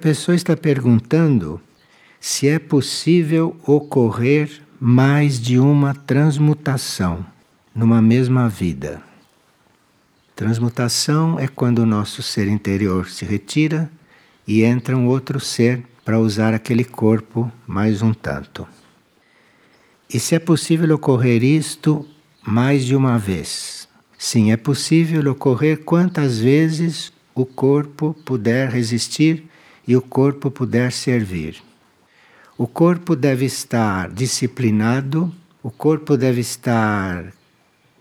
Pessoa está perguntando se é possível ocorrer mais de uma transmutação numa mesma vida. Transmutação é quando o nosso ser interior se retira e entra um outro ser para usar aquele corpo mais um tanto. E se é possível ocorrer isto mais de uma vez? Sim, é possível ocorrer quantas vezes o corpo puder resistir e o corpo puder servir. O corpo deve estar disciplinado, o corpo deve estar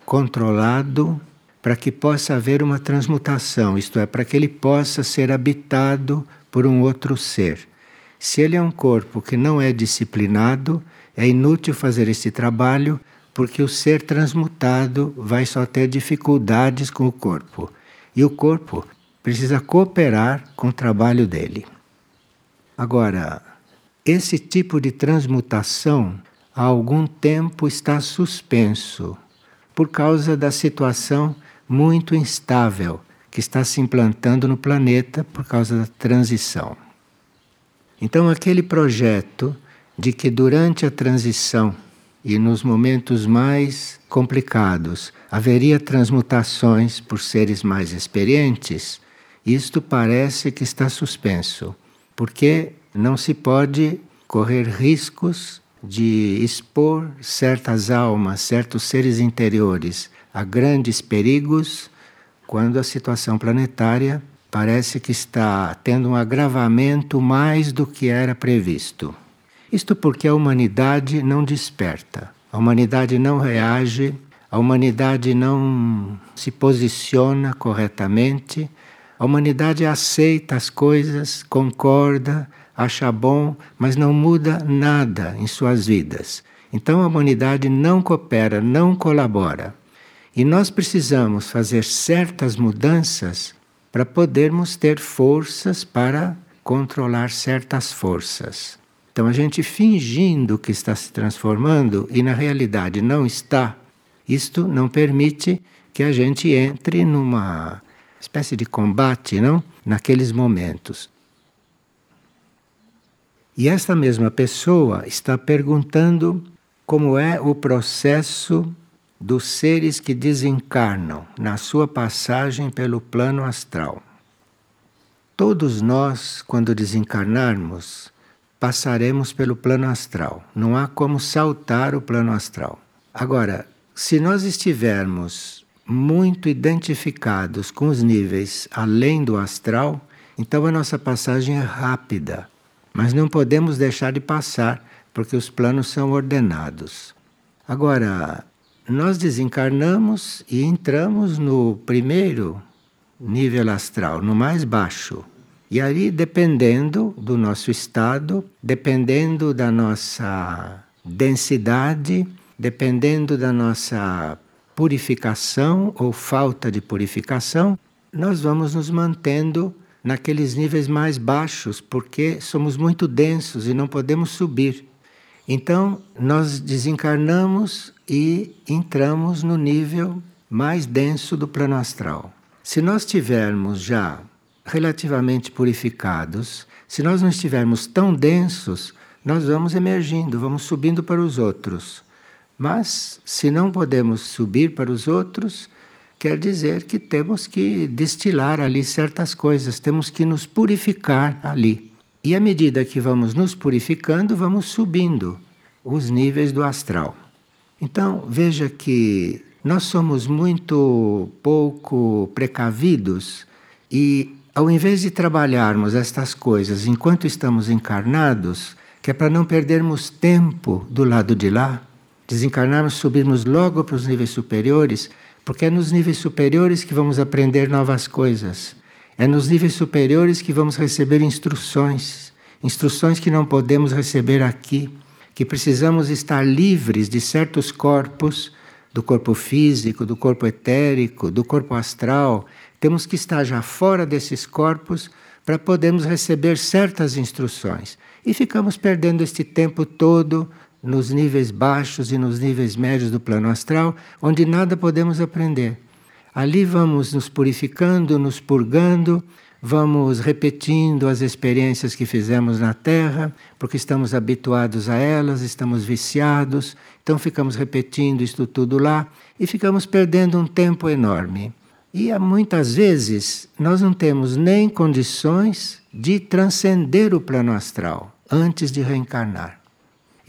controlado para que possa haver uma transmutação, isto é, para que ele possa ser habitado por um outro ser. Se ele é um corpo que não é disciplinado, é inútil fazer esse trabalho, porque o ser transmutado vai só ter dificuldades com o corpo. E o corpo precisa cooperar com o trabalho dele. Agora, esse tipo de transmutação há algum tempo está suspenso por causa da situação muito instável que está se implantando no planeta por causa da transição. Então, aquele projeto de que durante a transição e nos momentos mais complicados haveria transmutações por seres mais experientes, isto parece que está suspenso, porque não se pode correr riscos de expor certas almas, certos seres interiores a grandes perigos quando a situação planetária parece que está tendo um agravamento mais do que era previsto. Isto porque a humanidade não desperta, a humanidade não reage, a humanidade não se posiciona corretamente, a humanidade aceita as coisas, concorda, acha bom, mas não muda nada em suas vidas. Então a humanidade não coopera, não colabora. E nós precisamos fazer certas mudanças para podermos ter forças para controlar certas forças. Então a gente fingindo que está se transformando e na realidade não está, isto não permite que a gente entre numa espécie de combate, não? Naqueles momentos. E esta mesma pessoa está perguntando como é o processo dos seres que desencarnam na sua passagem pelo plano astral. Todos nós, quando desencarnarmos, passaremos pelo plano astral. Não há como saltar o plano astral. Agora, se nós estivermos muito identificados com os níveis além do astral, então a nossa passagem é rápida. Mas não podemos deixar de passar, porque os planos são ordenados. Agora, nós desencarnamos e entramos no primeiro nível astral, no mais baixo. E aí, dependendo do nosso estado, dependendo da nossa densidade, dependendo da nossa purificação ou falta de purificação, nós vamos nos mantendo naqueles níveis mais baixos, porque somos muito densos e não podemos subir. Então, nós desencarnamos e entramos no nível mais denso do plano astral. Se nós tivermos já relativamente purificados, se nós não estivermos tão densos, nós vamos emergindo, vamos subindo para os outros. Mas, se não podemos subir para os outros, quer dizer que temos que destilar ali certas coisas, temos que nos purificar ali. E à medida que vamos nos purificando, vamos subindo os níveis do astral. Então, veja que nós somos muito pouco precavidos e, ao invés de trabalharmos estas coisas enquanto estamos encarnados, que é para não perdermos tempo do lado de lá, desencarnarmos, subirmos logo para os níveis superiores, porque é nos níveis superiores que vamos aprender novas coisas. É nos níveis superiores que vamos receber instruções instruções que não podemos receber aqui, que precisamos estar livres de certos corpos, do corpo físico, do corpo etérico, do corpo astral. Temos que estar já fora desses corpos para podermos receber certas instruções. E ficamos perdendo este tempo todo nos níveis baixos e nos níveis médios do plano astral, onde nada podemos aprender. Ali vamos nos purificando, nos purgando, vamos repetindo as experiências que fizemos na Terra, porque estamos habituados a elas, estamos viciados, então ficamos repetindo isto tudo lá e ficamos perdendo um tempo enorme. E muitas vezes nós não temos nem condições de transcender o plano astral antes de reencarnar.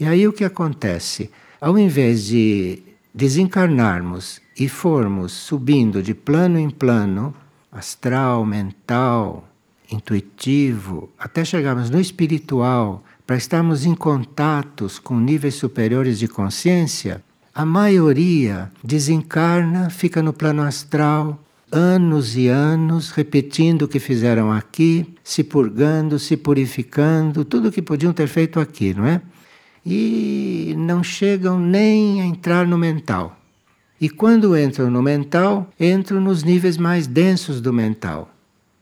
E aí o que acontece? Ao invés de desencarnarmos e formos subindo de plano em plano, astral, mental, intuitivo, até chegarmos no espiritual, para estarmos em contatos com níveis superiores de consciência, a maioria desencarna, fica no plano astral, anos e anos repetindo o que fizeram aqui, se purgando, se purificando, tudo o que podiam ter feito aqui, não é? E não chegam nem a entrar no mental. E quando entram no mental, entram nos níveis mais densos do mental.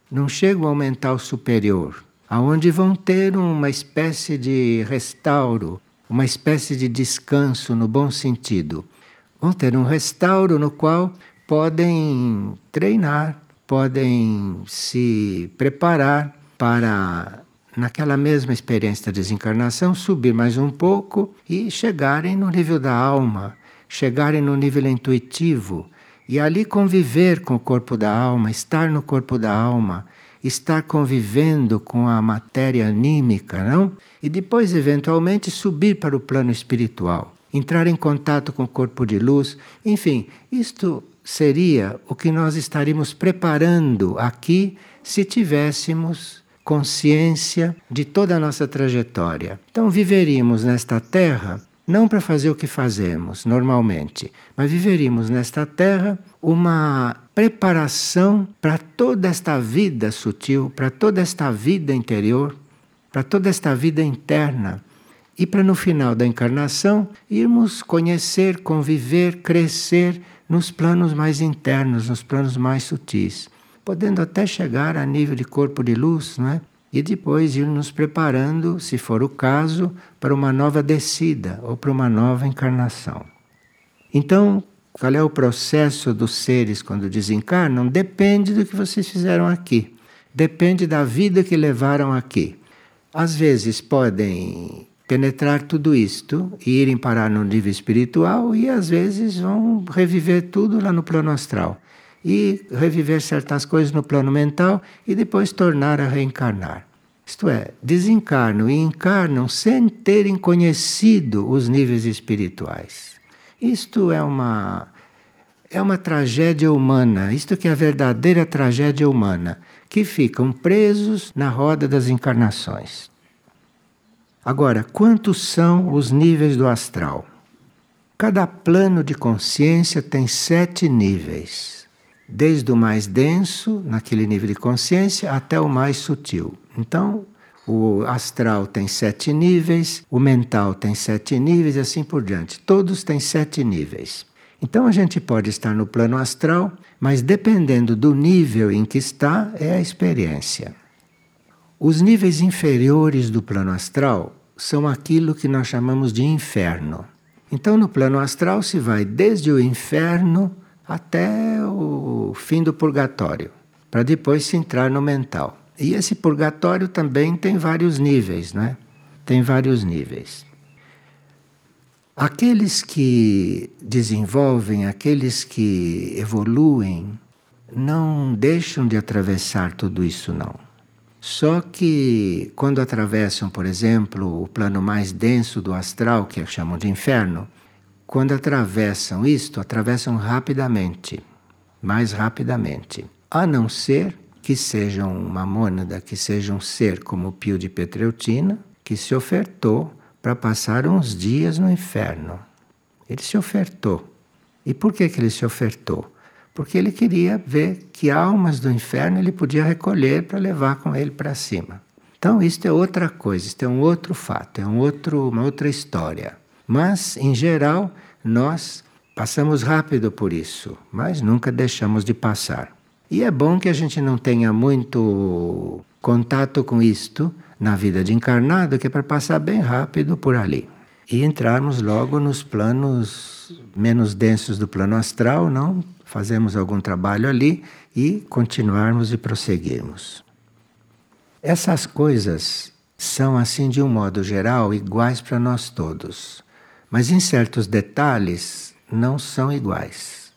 Não chegam ao mental superior, aonde vão ter uma espécie de restauro, uma espécie de descanso no bom sentido. Vão ter um restauro no qual podem treinar, podem se preparar para, naquela mesma experiência da desencarnação, subir mais um pouco e chegarem no nível da alma, chegarem no nível intuitivo e ali conviver com o corpo da alma, estar no corpo da alma, estar convivendo com a matéria anímica, não? E depois, eventualmente, subir para o plano espiritual, entrar em contato com o corpo de luz. Enfim, isto seria o que nós estaríamos preparando aqui se tivéssemos consciência de toda a nossa trajetória. Então, viveríamos nesta terra não para fazer o que fazemos normalmente, mas viveríamos nesta terra uma preparação para toda esta vida sutil, para toda esta vida interior, para toda esta vida interna. E para no final da encarnação irmos conhecer, conviver, crescer nos planos mais internos, nos planos mais sutis, podendo até chegar a nível de corpo de luz, não é? e depois ir nos preparando, se for o caso, para uma nova descida ou para uma nova encarnação. Então, qual é o processo dos seres quando desencarnam? Depende do que vocês fizeram aqui. Depende da vida que levaram aqui. Às vezes podem penetrar tudo isto e irem parar no nível espiritual e às vezes vão reviver tudo lá no plano astral e reviver certas coisas no plano mental e depois tornar a reencarnar. Isto é, desencarnam e encarnam sem terem conhecido os níveis espirituais. Isto é uma é uma tragédia humana, isto que é a verdadeira tragédia humana, que ficam presos na roda das encarnações. Agora, quantos são os níveis do astral? Cada plano de consciência tem sete níveis desde o mais denso, naquele nível de consciência, até o mais sutil. Então, o astral tem sete níveis, o mental tem sete níveis e assim por diante. Todos têm sete níveis. Então a gente pode estar no plano astral, mas dependendo do nível em que está, é a experiência. Os níveis inferiores do plano astral são aquilo que nós chamamos de inferno. Então, no plano astral se vai desde o inferno até o fim do purgatório, para depois se entrar no mental. E esse purgatório também tem vários níveis, né? Tem vários níveis. Aqueles que desenvolvem, aqueles que evoluem, não deixam de atravessar tudo isso, não. Só que quando atravessam, por exemplo, o plano mais denso do astral, que chamam de inferno, quando atravessam isto, atravessam rapidamente, mais rapidamente. A não ser que sejam uma mônada, que seja um ser como o Pio de Petreutina, que se ofertou para passar uns dias no inferno. Ele se ofertou. E por que, que ele se ofertou? Porque ele queria ver que almas do inferno ele podia recolher para levar com ele para cima. Então, isto é outra coisa, isto é um outro fato, é um outro, uma outra história. Mas, em geral, nós passamos rápido por isso, mas nunca deixamos de passar. E é bom que a gente não tenha muito contato com isto na vida de encarnado, que é para passar bem rápido por ali. E entrarmos logo nos planos menos densos do plano astral, não? Fazemos algum trabalho ali e continuarmos e prosseguirmos. Essas coisas são, assim, de um modo geral, iguais para nós todos. Mas em certos detalhes não são iguais.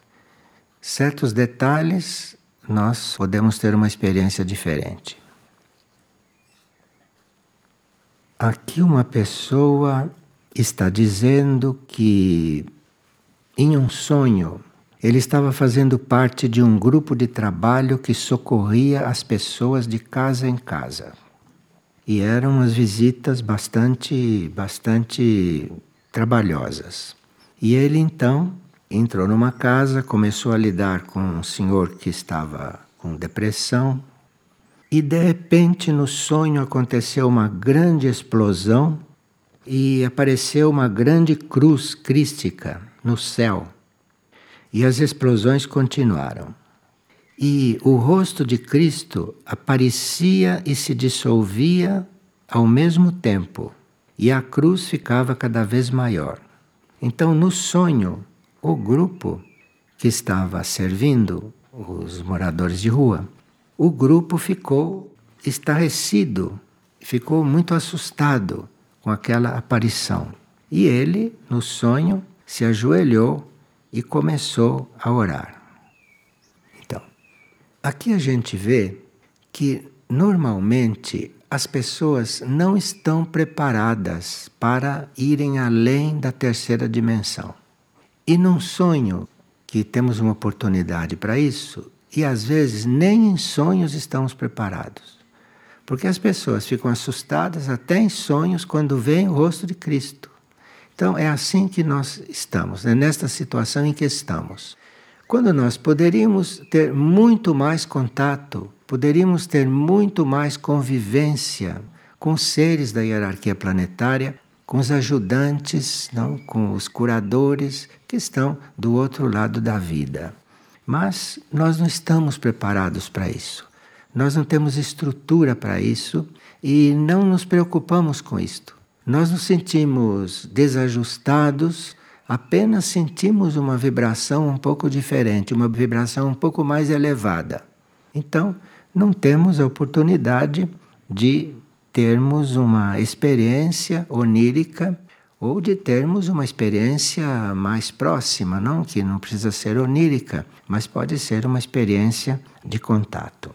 Certos detalhes nós podemos ter uma experiência diferente. Aqui uma pessoa está dizendo que em um sonho ele estava fazendo parte de um grupo de trabalho que socorria as pessoas de casa em casa. E eram umas visitas bastante, bastante trabalhosas. E ele então entrou numa casa, começou a lidar com um senhor que estava com depressão, e de repente no sonho aconteceu uma grande explosão e apareceu uma grande cruz crística no céu. E as explosões continuaram. E o rosto de Cristo aparecia e se dissolvia ao mesmo tempo, e a cruz ficava cada vez maior. Então, no sonho, o grupo que estava servindo os moradores de rua, o grupo ficou estarrecido, ficou muito assustado com aquela aparição. E ele, no sonho, se ajoelhou e começou a orar. Então, aqui a gente vê que normalmente as pessoas não estão preparadas para irem além da terceira dimensão. E num sonho que temos uma oportunidade para isso, e às vezes nem em sonhos estamos preparados. Porque as pessoas ficam assustadas até em sonhos quando veem o rosto de Cristo. Então é assim que nós estamos, é nesta situação em que estamos. Quando nós poderíamos ter muito mais contato, poderíamos ter muito mais convivência com seres da hierarquia planetária, com os ajudantes, não, com os curadores que estão do outro lado da vida. Mas nós não estamos preparados para isso. Nós não temos estrutura para isso e não nos preocupamos com isto. Nós nos sentimos desajustados, apenas sentimos uma vibração um pouco diferente, uma vibração um pouco mais elevada. Então, não temos a oportunidade de termos uma experiência onírica ou de termos uma experiência mais próxima, não que não precisa ser onírica, mas pode ser uma experiência de contato.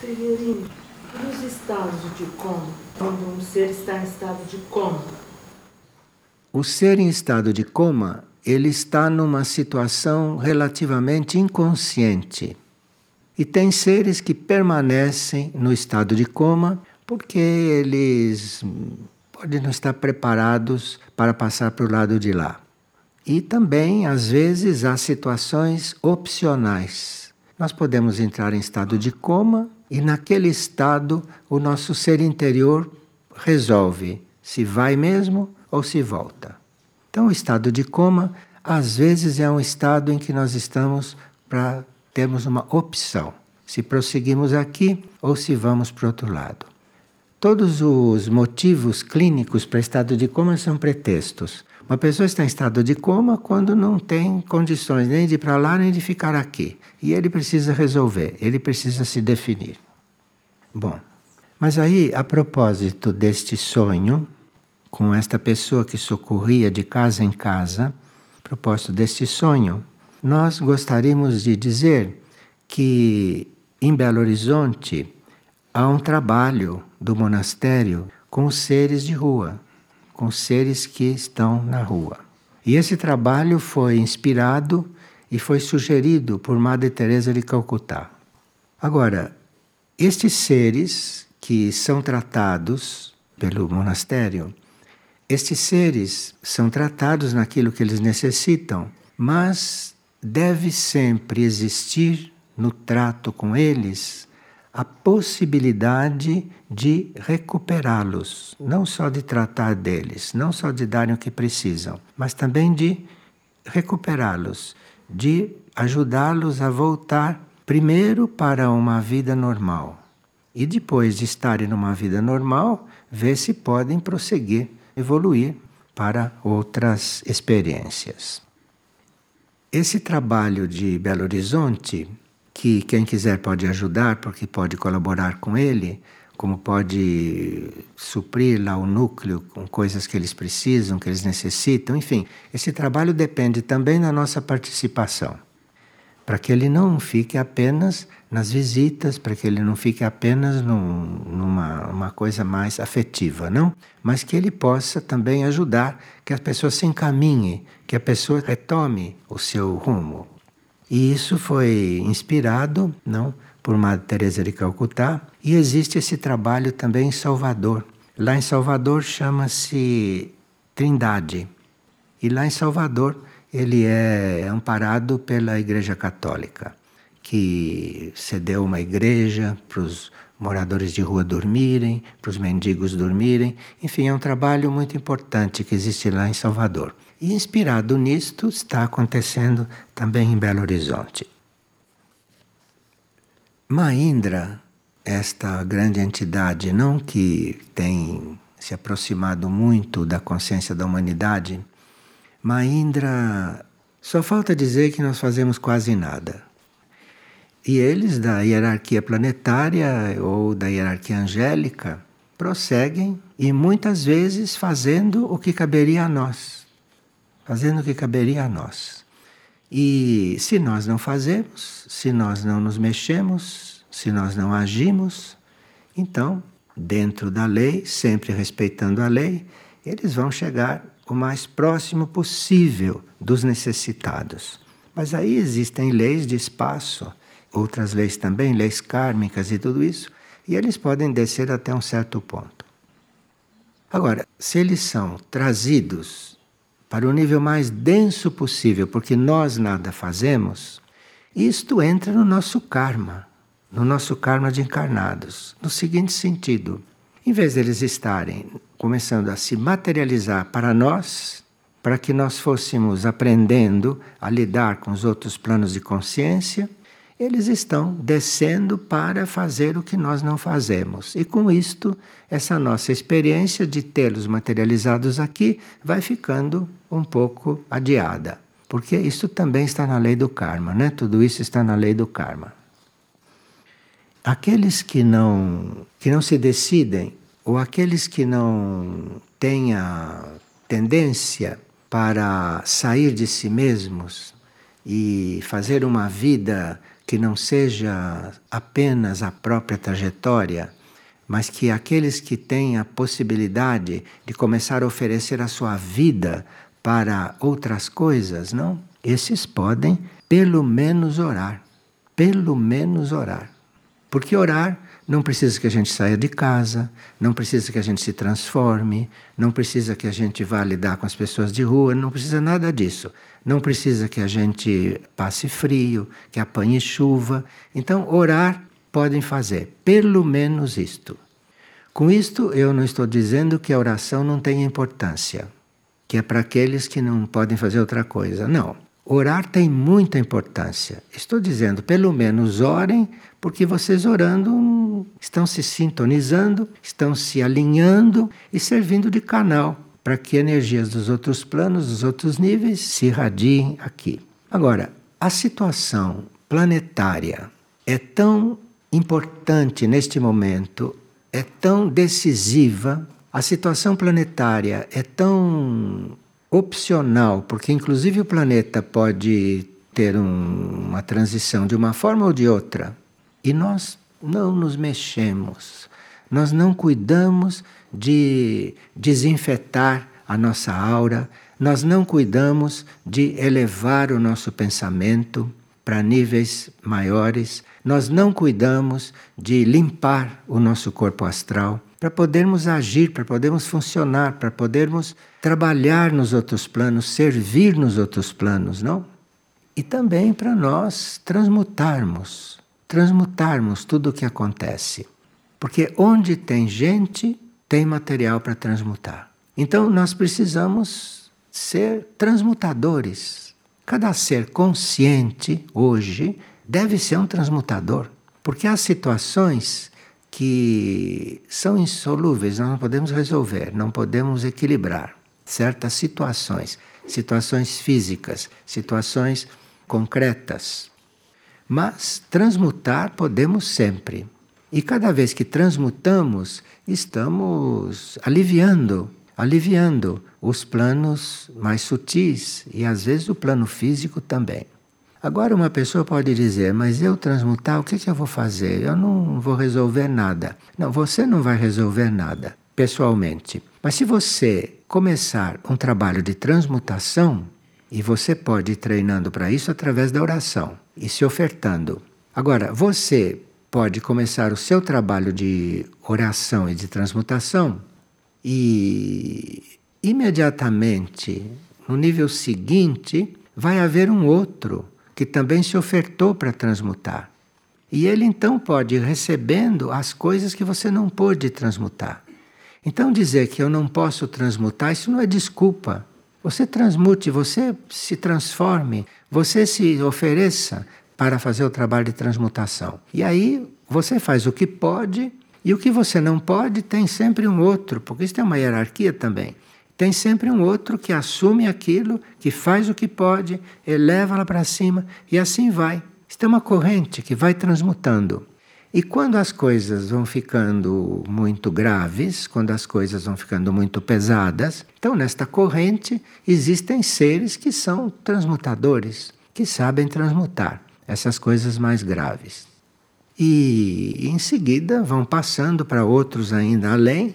Tererini, nos estados de coma, quando um ser está em estado de coma? O ser em estado de coma, ele está numa situação relativamente inconsciente. E tem seres que permanecem no estado de coma porque eles podem não estar preparados para passar para o lado de lá. E também, às vezes, há situações opcionais. Nós podemos entrar em estado de coma e naquele estado, o nosso ser interior resolve se vai mesmo ou se volta. Então, o estado de coma, às vezes, é um estado em que nós estamos para termos uma opção: se prosseguimos aqui ou se vamos para o outro lado. Todos os motivos clínicos para estado de coma são pretextos. Uma pessoa está em estado de coma quando não tem condições nem de ir para lá nem de ficar aqui. E ele precisa resolver, ele precisa se definir. Bom, mas aí, a propósito deste sonho, com esta pessoa que socorria de casa em casa, a propósito deste sonho, nós gostaríamos de dizer que em Belo Horizonte há um trabalho do monastério com os seres de rua com seres que estão na rua. E esse trabalho foi inspirado e foi sugerido por Madre Teresa de Calcutá. Agora, estes seres que são tratados pelo monastério, estes seres são tratados naquilo que eles necessitam, mas deve sempre existir no trato com eles a possibilidade de recuperá-los, não só de tratar deles, não só de darem o que precisam, mas também de recuperá-los, de ajudá-los a voltar primeiro para uma vida normal e depois de estarem numa vida normal, ver se podem prosseguir, evoluir para outras experiências. Esse trabalho de Belo Horizonte que quem quiser pode ajudar, porque pode colaborar com ele, como pode suprir lá o núcleo com coisas que eles precisam, que eles necessitam, enfim, esse trabalho depende também da nossa participação para que ele não fique apenas nas visitas, para que ele não fique apenas num, numa uma coisa mais afetiva, não? Mas que ele possa também ajudar que a pessoa se encaminhe, que a pessoa retome o seu rumo. E isso foi inspirado, não, por Madre Teresa de Calcutá, e existe esse trabalho também em Salvador. Lá em Salvador chama-se Trindade. E lá em Salvador ele é amparado pela Igreja Católica, que cedeu uma igreja para os moradores de rua dormirem, para os mendigos dormirem. Enfim, é um trabalho muito importante que existe lá em Salvador. E inspirado nisto, está acontecendo também em Belo Horizonte. Mahindra, esta grande entidade, não que tem se aproximado muito da consciência da humanidade, Mahindra, só falta dizer que nós fazemos quase nada. E eles, da hierarquia planetária ou da hierarquia angélica, prosseguem e muitas vezes fazendo o que caberia a nós. Fazendo o que caberia a nós. E se nós não fazemos, se nós não nos mexemos, se nós não agimos, então, dentro da lei, sempre respeitando a lei, eles vão chegar o mais próximo possível dos necessitados. Mas aí existem leis de espaço, outras leis também, leis kármicas e tudo isso, e eles podem descer até um certo ponto. Agora, se eles são trazidos para o nível mais denso possível, porque nós nada fazemos, isto entra no nosso karma, no nosso karma de encarnados, no seguinte sentido: em vez deles estarem começando a se materializar para nós, para que nós fôssemos aprendendo a lidar com os outros planos de consciência, eles estão descendo para fazer o que nós não fazemos. E com isto, essa nossa experiência de tê-los materializados aqui vai ficando um pouco adiada. Porque isso também está na lei do karma, né? Tudo isso está na lei do karma. Aqueles que não, que não se decidem, ou aqueles que não têm a tendência para sair de si mesmos e fazer uma vida que não seja apenas a própria trajetória, mas que aqueles que têm a possibilidade de começar a oferecer a sua vida para outras coisas, não? Esses podem pelo menos orar, pelo menos orar. Porque orar não precisa que a gente saia de casa, não precisa que a gente se transforme, não precisa que a gente vá lidar com as pessoas de rua, não precisa nada disso. Não precisa que a gente passe frio, que apanhe chuva. Então, orar podem fazer pelo menos isto. Com isto, eu não estou dizendo que a oração não tem importância, que é para aqueles que não podem fazer outra coisa. Não. Orar tem muita importância. Estou dizendo, pelo menos orem, porque vocês orando estão se sintonizando, estão se alinhando e servindo de canal para que energias dos outros planos, dos outros níveis se irradiem aqui. Agora, a situação planetária é tão importante neste momento, é tão decisiva, a situação planetária é tão opcional, porque inclusive o planeta pode ter um, uma transição de uma forma ou de outra, e nós não nos mexemos, nós não cuidamos de desinfetar a nossa aura, nós não cuidamos de elevar o nosso pensamento para níveis maiores, nós não cuidamos de limpar o nosso corpo astral para podermos agir, para podermos funcionar, para podermos trabalhar nos outros planos, servir nos outros planos, não? E também para nós transmutarmos, transmutarmos tudo o que acontece. Porque onde tem gente, tem material para transmutar. Então nós precisamos ser transmutadores. Cada ser consciente hoje deve ser um transmutador, porque há situações que são insolúveis, nós não podemos resolver, não podemos equilibrar certas situações, situações físicas, situações concretas. Mas transmutar podemos sempre. E cada vez que transmutamos, estamos aliviando, aliviando os planos mais sutis e às vezes o plano físico também. Agora uma pessoa pode dizer, mas eu transmutar, o que, que eu vou fazer? Eu não vou resolver nada. Não, você não vai resolver nada, pessoalmente. Mas se você começar um trabalho de transmutação, e você pode ir treinando para isso através da oração e se ofertando. Agora, você pode começar o seu trabalho de oração e de transmutação e imediatamente, no nível seguinte, vai haver um outro que também se ofertou para transmutar. E ele então pode ir recebendo as coisas que você não pôde transmutar. Então dizer que eu não posso transmutar, isso não é desculpa. Você transmute, você se transforme, você se ofereça para fazer o trabalho de transmutação. E aí você faz o que pode e o que você não pode tem sempre um outro, porque isso é uma hierarquia também. Tem sempre um outro que assume aquilo, que faz o que pode, eleva lá para cima e assim vai. Isso é uma corrente que vai transmutando. E quando as coisas vão ficando muito graves, quando as coisas vão ficando muito pesadas, então nesta corrente existem seres que são transmutadores, que sabem transmutar essas coisas mais graves. E em seguida vão passando para outros ainda além,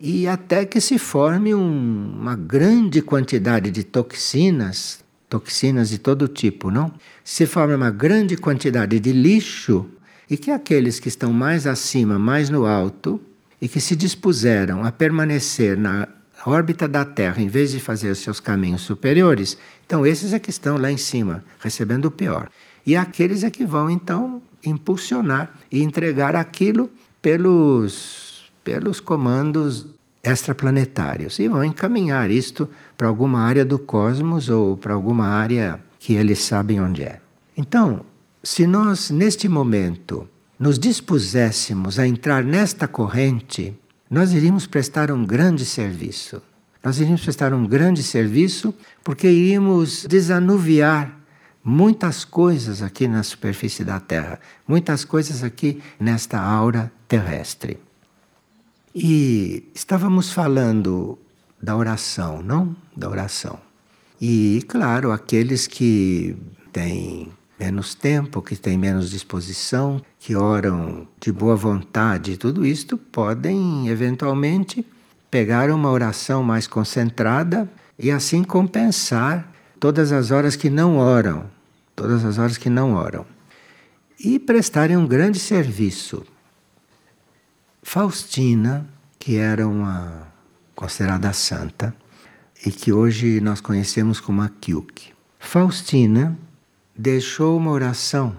e até que se forme um, uma grande quantidade de toxinas, toxinas de todo tipo, não? Se forma uma grande quantidade de lixo e que aqueles que estão mais acima, mais no alto, e que se dispuseram a permanecer na órbita da Terra em vez de fazer os seus caminhos superiores, então esses é que estão lá em cima, recebendo o pior. E aqueles é que vão então impulsionar e entregar aquilo pelos, pelos comandos extraplanetários e vão encaminhar isto para alguma área do cosmos ou para alguma área que eles sabem onde é. Então, se nós, neste momento, nos dispuséssemos a entrar nesta corrente, nós iríamos prestar um grande serviço. Nós iríamos prestar um grande serviço porque iríamos desanuviar muitas coisas aqui na superfície da Terra, muitas coisas aqui nesta aura terrestre. E estávamos falando da oração, não? Da oração. E, claro, aqueles que têm menos tempo, que têm menos disposição, que oram de boa vontade, tudo isto podem eventualmente pegar uma oração mais concentrada e assim compensar todas as horas que não oram, todas as horas que não oram. E prestarem um grande serviço. Faustina, que era uma considerada santa e que hoje nós conhecemos como a Kyuk. Faustina deixou uma oração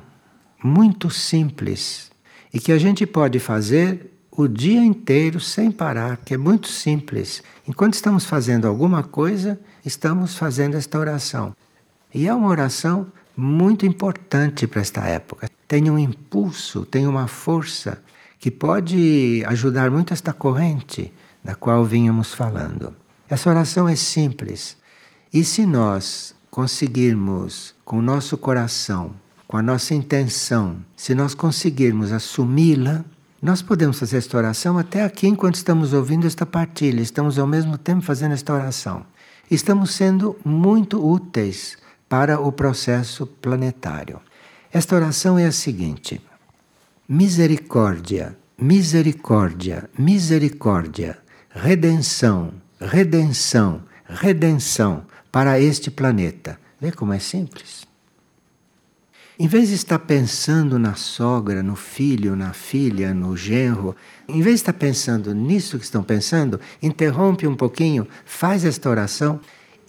muito simples e que a gente pode fazer o dia inteiro sem parar, que é muito simples. Enquanto estamos fazendo alguma coisa, estamos fazendo esta oração. E é uma oração muito importante para esta época. Tem um impulso, tem uma força que pode ajudar muito esta corrente da qual vínhamos falando. Essa oração é simples. E se nós conseguirmos, com o nosso coração, com a nossa intenção, se nós conseguirmos assumi-la, nós podemos fazer esta oração até aqui enquanto estamos ouvindo esta partilha, estamos ao mesmo tempo fazendo esta oração. Estamos sendo muito úteis para o processo planetário. Esta oração é a seguinte: misericórdia, misericórdia, misericórdia, redenção, redenção, redenção para este planeta. Vê como é simples? Em vez de estar pensando na sogra, no filho, na filha, no genro, em vez de estar pensando nisso que estão pensando, interrompe um pouquinho, faz esta oração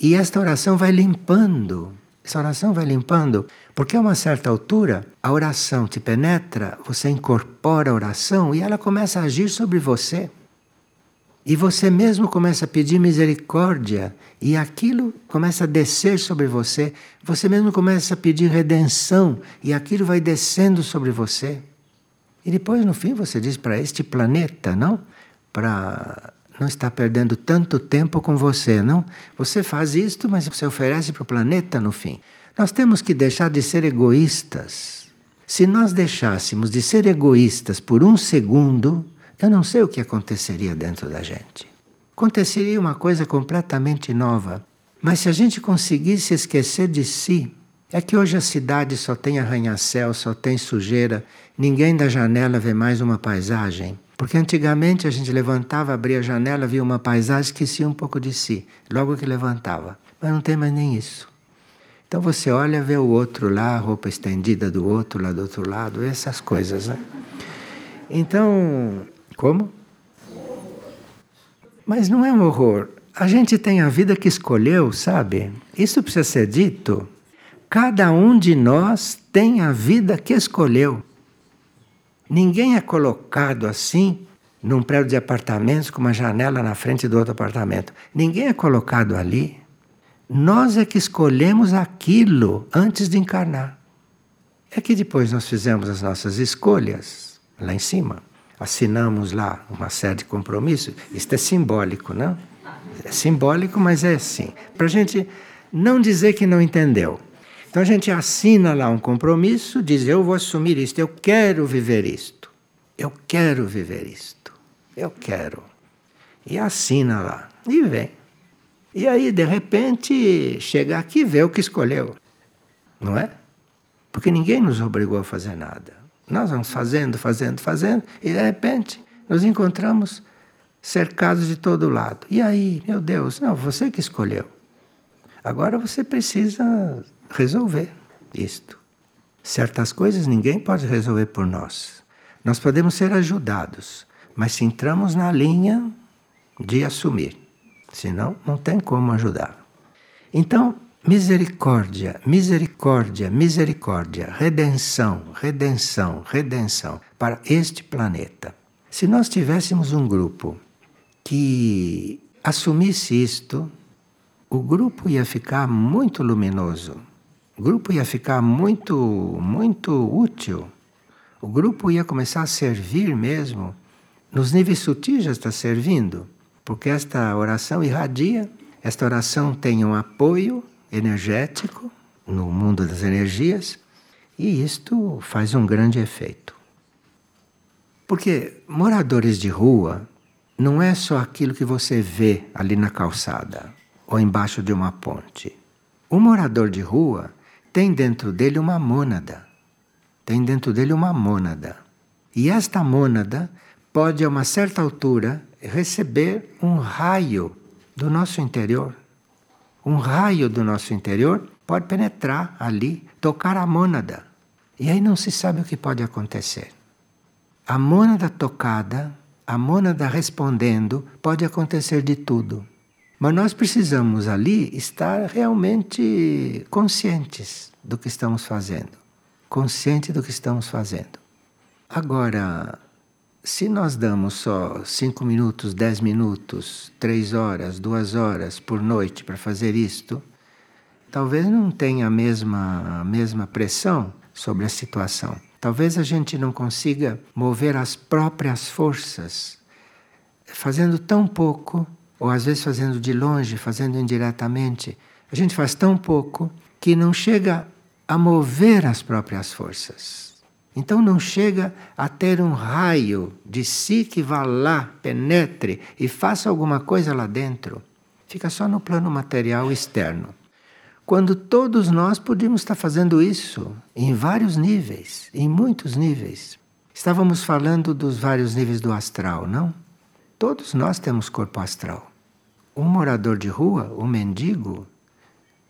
e esta oração vai limpando. Essa oração vai limpando, porque a uma certa altura a oração te penetra, você incorpora a oração e ela começa a agir sobre você. E você mesmo começa a pedir misericórdia, e aquilo começa a descer sobre você. Você mesmo começa a pedir redenção, e aquilo vai descendo sobre você. E depois, no fim, você diz para este planeta, não? Para não estar perdendo tanto tempo com você, não? Você faz isto, mas você oferece para o planeta no fim. Nós temos que deixar de ser egoístas. Se nós deixássemos de ser egoístas por um segundo, eu não sei o que aconteceria dentro da gente. Aconteceria uma coisa completamente nova. Mas se a gente conseguisse esquecer de si, é que hoje a cidade só tem arranha-céu, só tem sujeira, ninguém da janela vê mais uma paisagem. Porque antigamente a gente levantava, abria a janela, via uma paisagem, esquecia um pouco de si, logo que levantava. Mas não tem mais nem isso. Então você olha, vê o outro lá, a roupa estendida do outro lá do outro lado, essas coisas, né? Então, como? Mas não é um horror. A gente tem a vida que escolheu, sabe? Isso precisa ser dito. Cada um de nós tem a vida que escolheu. Ninguém é colocado assim num prédio de apartamentos com uma janela na frente do outro apartamento. Ninguém é colocado ali nós é que escolhemos aquilo antes de encarnar. É que depois nós fizemos as nossas escolhas lá em cima. Assinamos lá uma série de compromissos. Isto é simbólico, não? É simbólico, mas é assim. Para a gente não dizer que não entendeu. Então a gente assina lá um compromisso, diz: Eu vou assumir isto, eu quero viver isto. Eu quero viver isto. Eu quero. E assina lá. E vem. E aí, de repente, chega aqui e vê o que escolheu. Não é? Porque ninguém nos obrigou a fazer nada. Nós vamos fazendo, fazendo, fazendo, e de repente nos encontramos cercados de todo lado. E aí, meu Deus, não, você que escolheu. Agora você precisa resolver isto. Certas coisas ninguém pode resolver por nós. Nós podemos ser ajudados, mas se entramos na linha de assumir. Senão, não tem como ajudar. Então, misericórdia, misericórdia, misericórdia, redenção, redenção, redenção para este planeta. Se nós tivéssemos um grupo que assumisse isto, o grupo ia ficar muito luminoso. O grupo ia ficar muito, muito útil. O grupo ia começar a servir mesmo. Nos níveis sutis já está servindo porque esta oração irradia, esta oração tem um apoio energético no mundo das energias e isto faz um grande efeito. Porque moradores de rua não é só aquilo que você vê ali na calçada ou embaixo de uma ponte. O morador de rua tem dentro dele uma mônada. Tem dentro dele uma mônada. E esta mônada pode, a uma certa altura, receber um raio do nosso interior. Um raio do nosso interior pode penetrar ali, tocar a mônada. E aí não se sabe o que pode acontecer. A mônada tocada, a mônada respondendo, pode acontecer de tudo. Mas nós precisamos ali estar realmente conscientes do que estamos fazendo. Consciente do que estamos fazendo. Agora, se nós damos só cinco minutos, dez minutos, três horas, duas horas por noite para fazer isto, talvez não tenha a mesma, a mesma pressão sobre a situação. Talvez a gente não consiga mover as próprias forças, fazendo tão pouco, ou às vezes fazendo de longe, fazendo indiretamente. A gente faz tão pouco que não chega a mover as próprias forças. Então não chega a ter um raio de si que vá lá, penetre e faça alguma coisa lá dentro. Fica só no plano material externo. Quando todos nós podíamos estar fazendo isso em vários níveis, em muitos níveis. Estávamos falando dos vários níveis do astral, não? Todos nós temos corpo astral. Um morador de rua, um mendigo,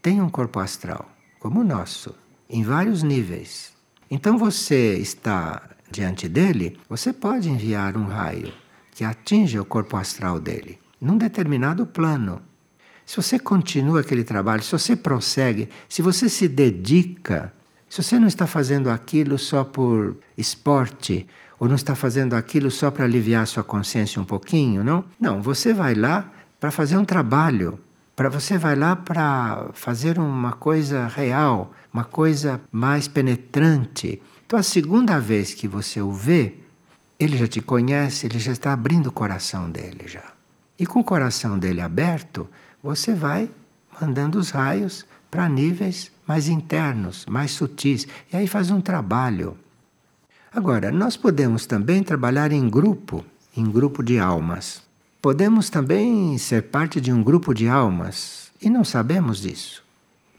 tem um corpo astral, como o nosso, em vários níveis. Então você está diante dele, você pode enviar um raio que atinge o corpo astral dele, num determinado plano. Se você continua aquele trabalho, se você prossegue, se você se dedica, se você não está fazendo aquilo só por esporte, ou não está fazendo aquilo só para aliviar sua consciência um pouquinho, não? Não, você vai lá para fazer um trabalho, para você vai lá para fazer uma coisa real, uma coisa mais penetrante. Então, a segunda vez que você o vê, ele já te conhece, ele já está abrindo o coração dele já. E com o coração dele aberto, você vai mandando os raios para níveis mais internos, mais sutis. E aí faz um trabalho Agora, nós podemos também trabalhar em grupo, em grupo de almas. Podemos também ser parte de um grupo de almas e não sabemos disso.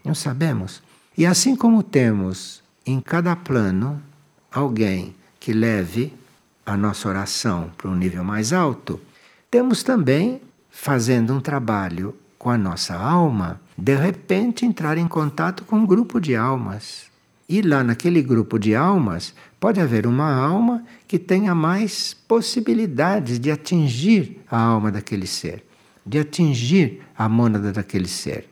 Não sabemos. E assim como temos em cada plano alguém que leve a nossa oração para um nível mais alto, temos também, fazendo um trabalho com a nossa alma, de repente entrar em contato com um grupo de almas. E lá naquele grupo de almas pode haver uma alma que tenha mais possibilidades de atingir a alma daquele ser, de atingir a mônada daquele ser.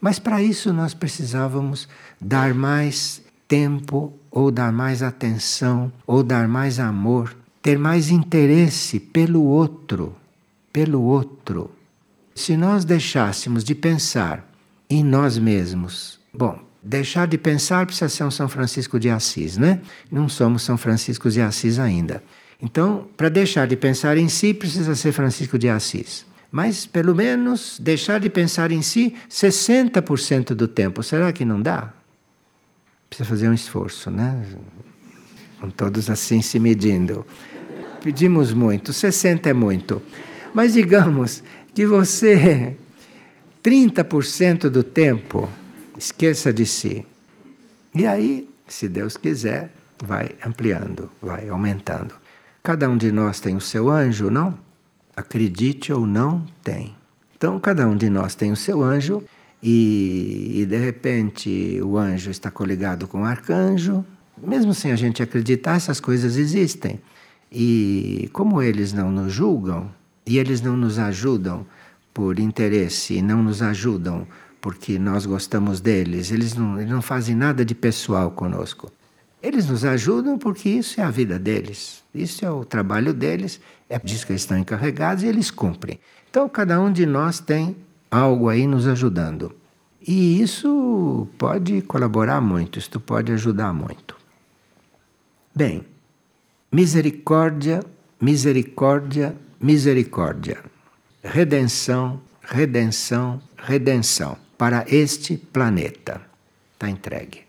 Mas para isso nós precisávamos dar mais tempo, ou dar mais atenção, ou dar mais amor, ter mais interesse pelo outro, pelo outro. Se nós deixássemos de pensar em nós mesmos, bom, deixar de pensar precisa ser um São Francisco de Assis, né? Não somos São Francisco de Assis ainda. Então, para deixar de pensar em si, precisa ser Francisco de Assis. Mas, pelo menos, deixar de pensar em si 60% do tempo. Será que não dá? Precisa fazer um esforço, né? Com todos assim se medindo. Pedimos muito, 60 é muito. Mas digamos que você, 30% do tempo, esqueça de si. E aí, se Deus quiser, vai ampliando, vai aumentando. Cada um de nós tem o seu anjo, não? Acredite ou não, tem. Então, cada um de nós tem o seu anjo e, e, de repente o anjo está coligado com o arcanjo. Mesmo sem a gente acreditar, essas coisas existem. E como eles não nos julgam e eles não nos ajudam por interesse não nos ajudam porque nós gostamos deles, eles não, eles não fazem nada de pessoal conosco. Eles nos ajudam porque isso é a vida deles, isso é o trabalho deles, é disso que eles estão encarregados e eles cumprem. Então, cada um de nós tem algo aí nos ajudando. E isso pode colaborar muito, isto pode ajudar muito. Bem, misericórdia, misericórdia, misericórdia. Redenção, redenção, redenção para este planeta. Está entregue.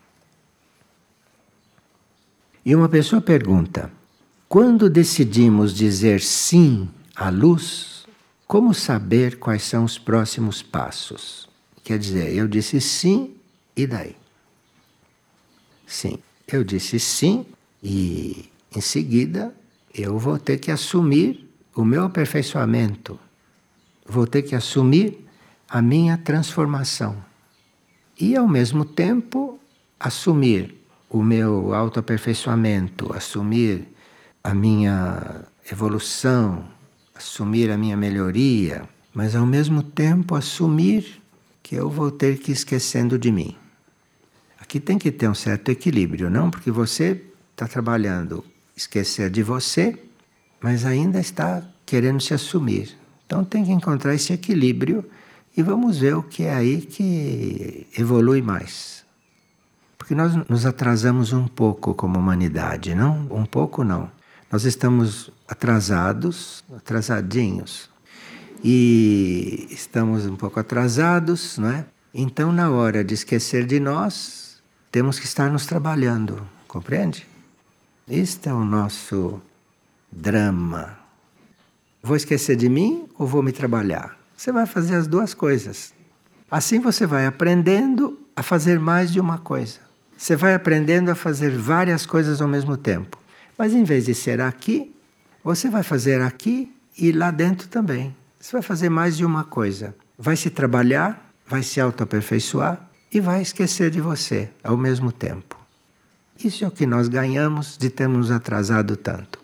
E uma pessoa pergunta: quando decidimos dizer sim à luz, como saber quais são os próximos passos? Quer dizer, eu disse sim, e daí? Sim, eu disse sim, e em seguida eu vou ter que assumir o meu aperfeiçoamento, vou ter que assumir a minha transformação. E ao mesmo tempo assumir o meu autoaperfeiçoamento, assumir a minha evolução, assumir a minha melhoria, mas ao mesmo tempo assumir que eu vou ter que ir esquecendo de mim. Aqui tem que ter um certo equilíbrio, não? Porque você está trabalhando esquecer de você, mas ainda está querendo se assumir. Então tem que encontrar esse equilíbrio e vamos ver o que é aí que evolui mais. Porque nós nos atrasamos um pouco como humanidade, não? Um pouco não. Nós estamos atrasados, atrasadinhos. E estamos um pouco atrasados, não é? Então, na hora de esquecer de nós, temos que estar nos trabalhando, compreende? Este é o nosso drama. Vou esquecer de mim ou vou me trabalhar? Você vai fazer as duas coisas. Assim você vai aprendendo a fazer mais de uma coisa. Você vai aprendendo a fazer várias coisas ao mesmo tempo. Mas em vez de ser aqui, você vai fazer aqui e lá dentro também. Você vai fazer mais de uma coisa. Vai se trabalhar, vai se autoaperfeiçoar e vai esquecer de você ao mesmo tempo. Isso é o que nós ganhamos de termos atrasado tanto.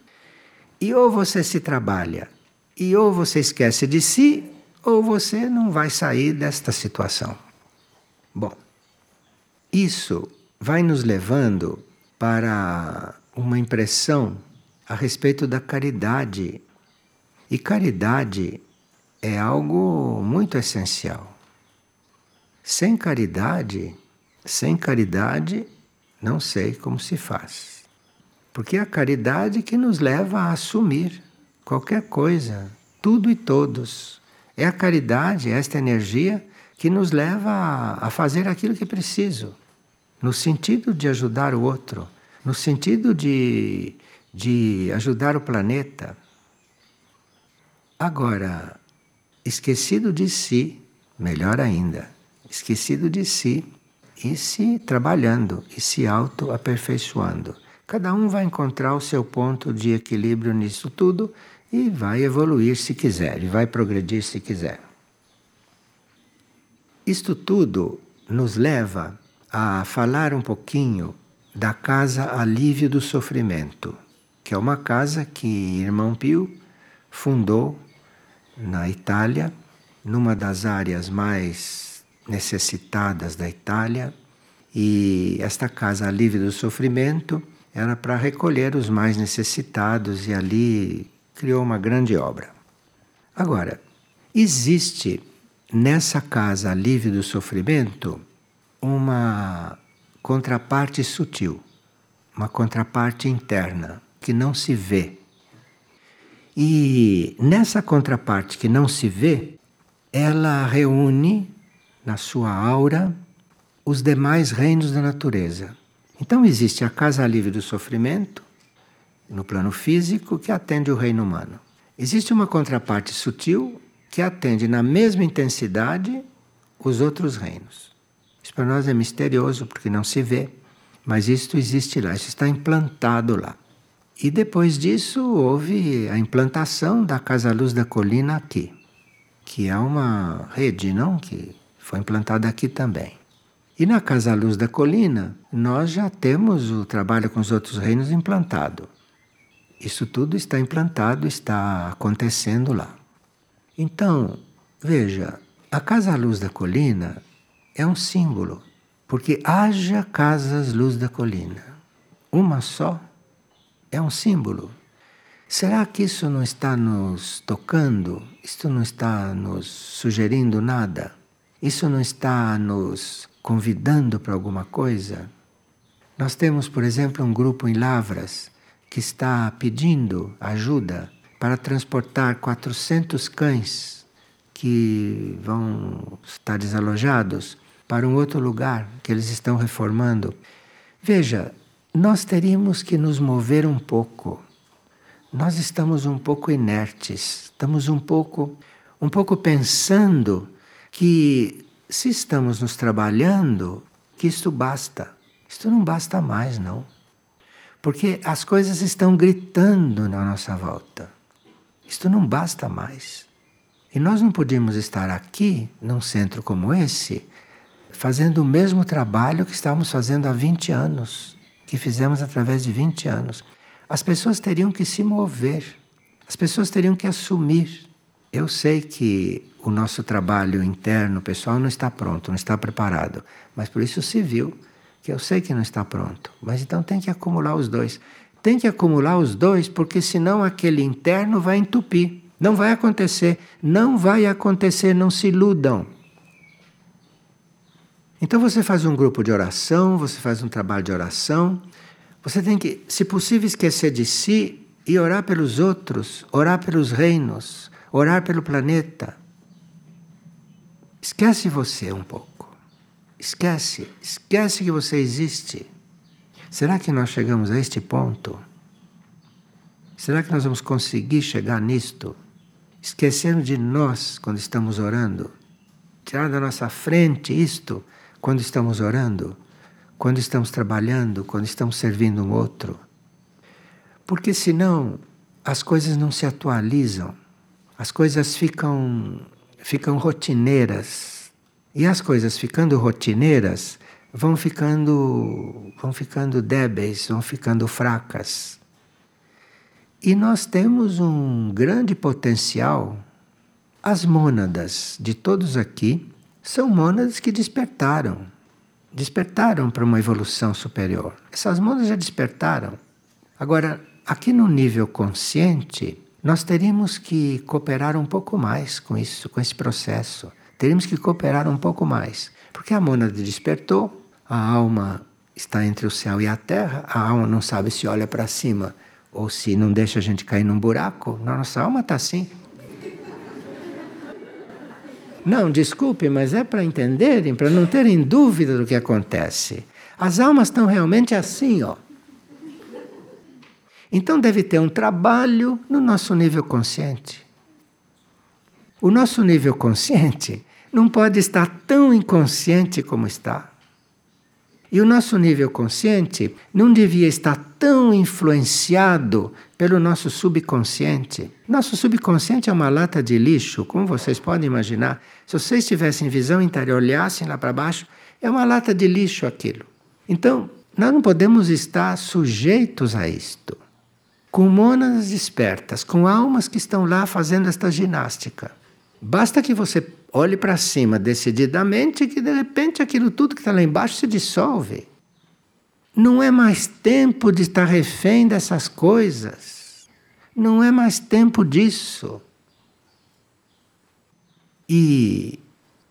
E ou você se trabalha, e ou você esquece de si, ou você não vai sair desta situação. Bom, isso vai nos levando para uma impressão a respeito da caridade. E caridade é algo muito essencial. Sem caridade, sem caridade, não sei como se faz. Porque é a caridade que nos leva a assumir qualquer coisa, tudo e todos. É a caridade, esta energia, que nos leva a, a fazer aquilo que é preciso no sentido de ajudar o outro, no sentido de de ajudar o planeta. Agora, esquecido de si, melhor ainda, esquecido de si e se trabalhando e se auto-aperfeiçoando. Cada um vai encontrar o seu ponto de equilíbrio nisso tudo e vai evoluir se quiser, e vai progredir se quiser. Isto tudo nos leva a falar um pouquinho da Casa Alívio do Sofrimento, que é uma casa que Irmão Pio fundou na Itália, numa das áreas mais necessitadas da Itália, e esta Casa Alívio do Sofrimento era para recolher os mais necessitados e ali criou uma grande obra. Agora, existe nessa casa livre do sofrimento uma contraparte sutil, uma contraparte interna que não se vê. E nessa contraparte que não se vê, ela reúne na sua aura os demais reinos da natureza. Então existe a casa livre do sofrimento no plano físico que atende o reino humano. Existe uma contraparte sutil que atende na mesma intensidade os outros reinos. Isso para nós é misterioso porque não se vê, mas isto existe lá, isso está implantado lá. E depois disso houve a implantação da Casa Luz da Colina aqui, que é uma rede, não? Que foi implantada aqui também. E na Casa Luz da Colina, nós já temos o trabalho com os outros reinos implantado. Isso tudo está implantado, está acontecendo lá. Então, veja, a Casa Luz da Colina é um símbolo, porque haja casas Luz da Colina. Uma só é um símbolo. Será que isso não está nos tocando? Isso não está nos sugerindo nada? Isso não está nos convidando para alguma coisa? Nós temos, por exemplo, um grupo em Lavras que está pedindo ajuda para transportar 400 cães que vão estar desalojados para um outro lugar que eles estão reformando. Veja, nós teríamos que nos mover um pouco. Nós estamos um pouco inertes, estamos um pouco um pouco pensando que se estamos nos trabalhando, que isto basta. Isto não basta mais, não. Porque as coisas estão gritando na nossa volta. Isto não basta mais. E nós não podemos estar aqui, num centro como esse, fazendo o mesmo trabalho que estávamos fazendo há 20 anos, que fizemos através de 20 anos. As pessoas teriam que se mover, as pessoas teriam que assumir. Eu sei que o nosso trabalho interno, pessoal, não está pronto, não está preparado, mas por isso se viu que eu sei que não está pronto. Mas então tem que acumular os dois. Tem que acumular os dois, porque senão aquele interno vai entupir. Não vai acontecer. Não vai acontecer, não se iludam. Então você faz um grupo de oração, você faz um trabalho de oração. Você tem que, se possível, esquecer de si e orar pelos outros, orar pelos reinos, orar pelo planeta. Esquece você um pouco. Esquece, esquece que você existe. Será que nós chegamos a este ponto? Será que nós vamos conseguir chegar nisto? Esquecendo de nós quando estamos orando? Tirar da nossa frente isto quando estamos orando? Quando estamos trabalhando? Quando estamos servindo um outro? Porque senão as coisas não se atualizam, as coisas ficam, ficam rotineiras. E as coisas ficando rotineiras, vão ficando, vão ficando débeis, vão ficando fracas. E nós temos um grande potencial. As mônadas de todos aqui são mônadas que despertaram. Despertaram para uma evolução superior. Essas mônadas já despertaram. Agora, aqui no nível consciente, nós teríamos que cooperar um pouco mais com isso, com esse processo. Teríamos que cooperar um pouco mais. Porque a mônada despertou, a alma está entre o céu e a terra, a alma não sabe se olha para cima ou se não deixa a gente cair num buraco. Nossa alma está assim. Não, desculpe, mas é para entenderem, para não terem dúvida do que acontece. As almas estão realmente assim, ó. Então deve ter um trabalho no nosso nível consciente. O nosso nível consciente não pode estar tão inconsciente como está. E o nosso nível consciente não devia estar tão influenciado pelo nosso subconsciente. Nosso subconsciente é uma lata de lixo, como vocês podem imaginar. Se vocês tivessem visão interior, olhassem lá para baixo, é uma lata de lixo aquilo. Então, nós não podemos estar sujeitos a isto. Com mônadas despertas, com almas que estão lá fazendo esta ginástica. Basta que você olhe para cima decididamente que de repente aquilo tudo que está lá embaixo se dissolve. Não é mais tempo de estar refém dessas coisas. Não é mais tempo disso. E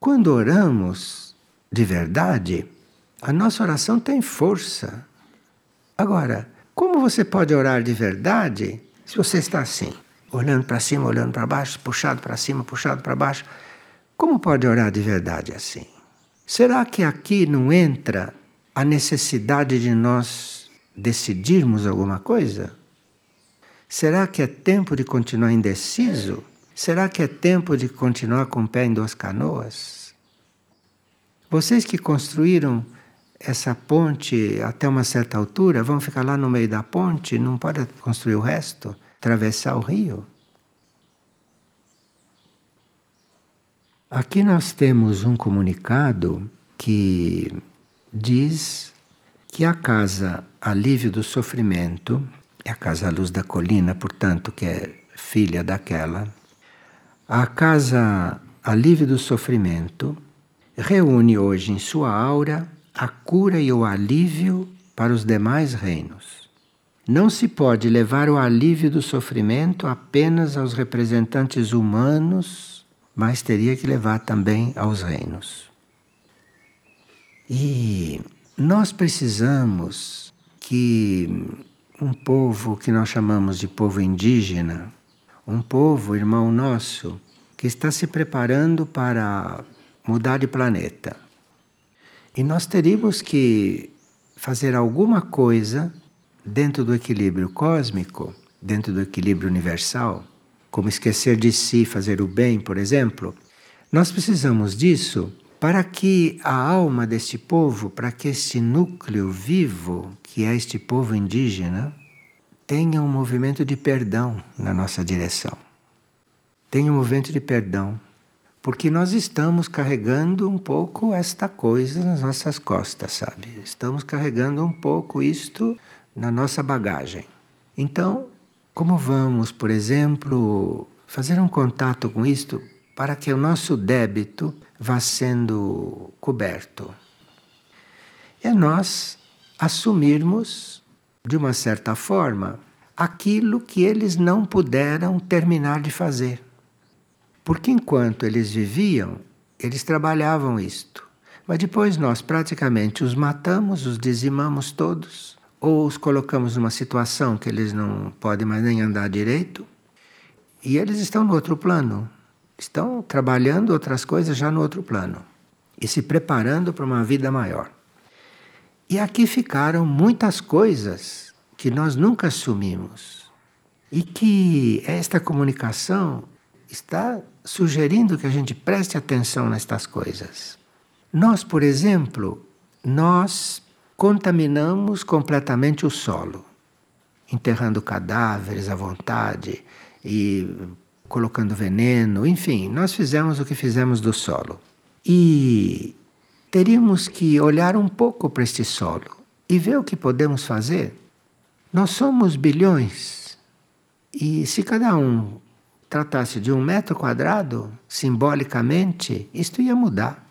quando oramos de verdade, a nossa oração tem força. Agora, como você pode orar de verdade se você está assim, olhando para cima, olhando para baixo, puxado para cima, puxado para baixo? Como pode orar de verdade assim? Será que aqui não entra a necessidade de nós decidirmos alguma coisa? Será que é tempo de continuar indeciso? Será que é tempo de continuar com o pé em duas canoas? Vocês que construíram essa ponte até uma certa altura vão ficar lá no meio da ponte, não pode construir o resto, atravessar o rio? Aqui nós temos um comunicado que diz que a casa Alívio do Sofrimento, é a casa Luz da Colina, portanto, que é filha daquela, a casa Alívio do Sofrimento reúne hoje em sua aura a cura e o alívio para os demais reinos. Não se pode levar o alívio do sofrimento apenas aos representantes humanos mas teria que levar também aos reinos. E nós precisamos que um povo que nós chamamos de povo indígena, um povo irmão nosso, que está se preparando para mudar de planeta. E nós teríamos que fazer alguma coisa dentro do equilíbrio cósmico, dentro do equilíbrio universal, como esquecer de si, fazer o bem, por exemplo, nós precisamos disso para que a alma deste povo, para que este núcleo vivo, que é este povo indígena, tenha um movimento de perdão na nossa direção. Tenha um movimento de perdão, porque nós estamos carregando um pouco esta coisa nas nossas costas, sabe? Estamos carregando um pouco isto na nossa bagagem. Então, como vamos, por exemplo, fazer um contato com isto para que o nosso débito vá sendo coberto? É nós assumirmos, de uma certa forma, aquilo que eles não puderam terminar de fazer. Porque enquanto eles viviam, eles trabalhavam isto. Mas depois nós praticamente os matamos, os dizimamos todos ou os colocamos numa situação que eles não podem mais nem andar direito, e eles estão no outro plano, estão trabalhando outras coisas já no outro plano e se preparando para uma vida maior. E aqui ficaram muitas coisas que nós nunca assumimos e que esta comunicação está sugerindo que a gente preste atenção nestas coisas. Nós, por exemplo, nós contaminamos completamente o solo, enterrando cadáveres à vontade e colocando veneno, enfim, nós fizemos o que fizemos do solo. E teríamos que olhar um pouco para este solo e ver o que podemos fazer. Nós somos bilhões e se cada um tratasse de um metro quadrado, simbolicamente, isto ia mudar.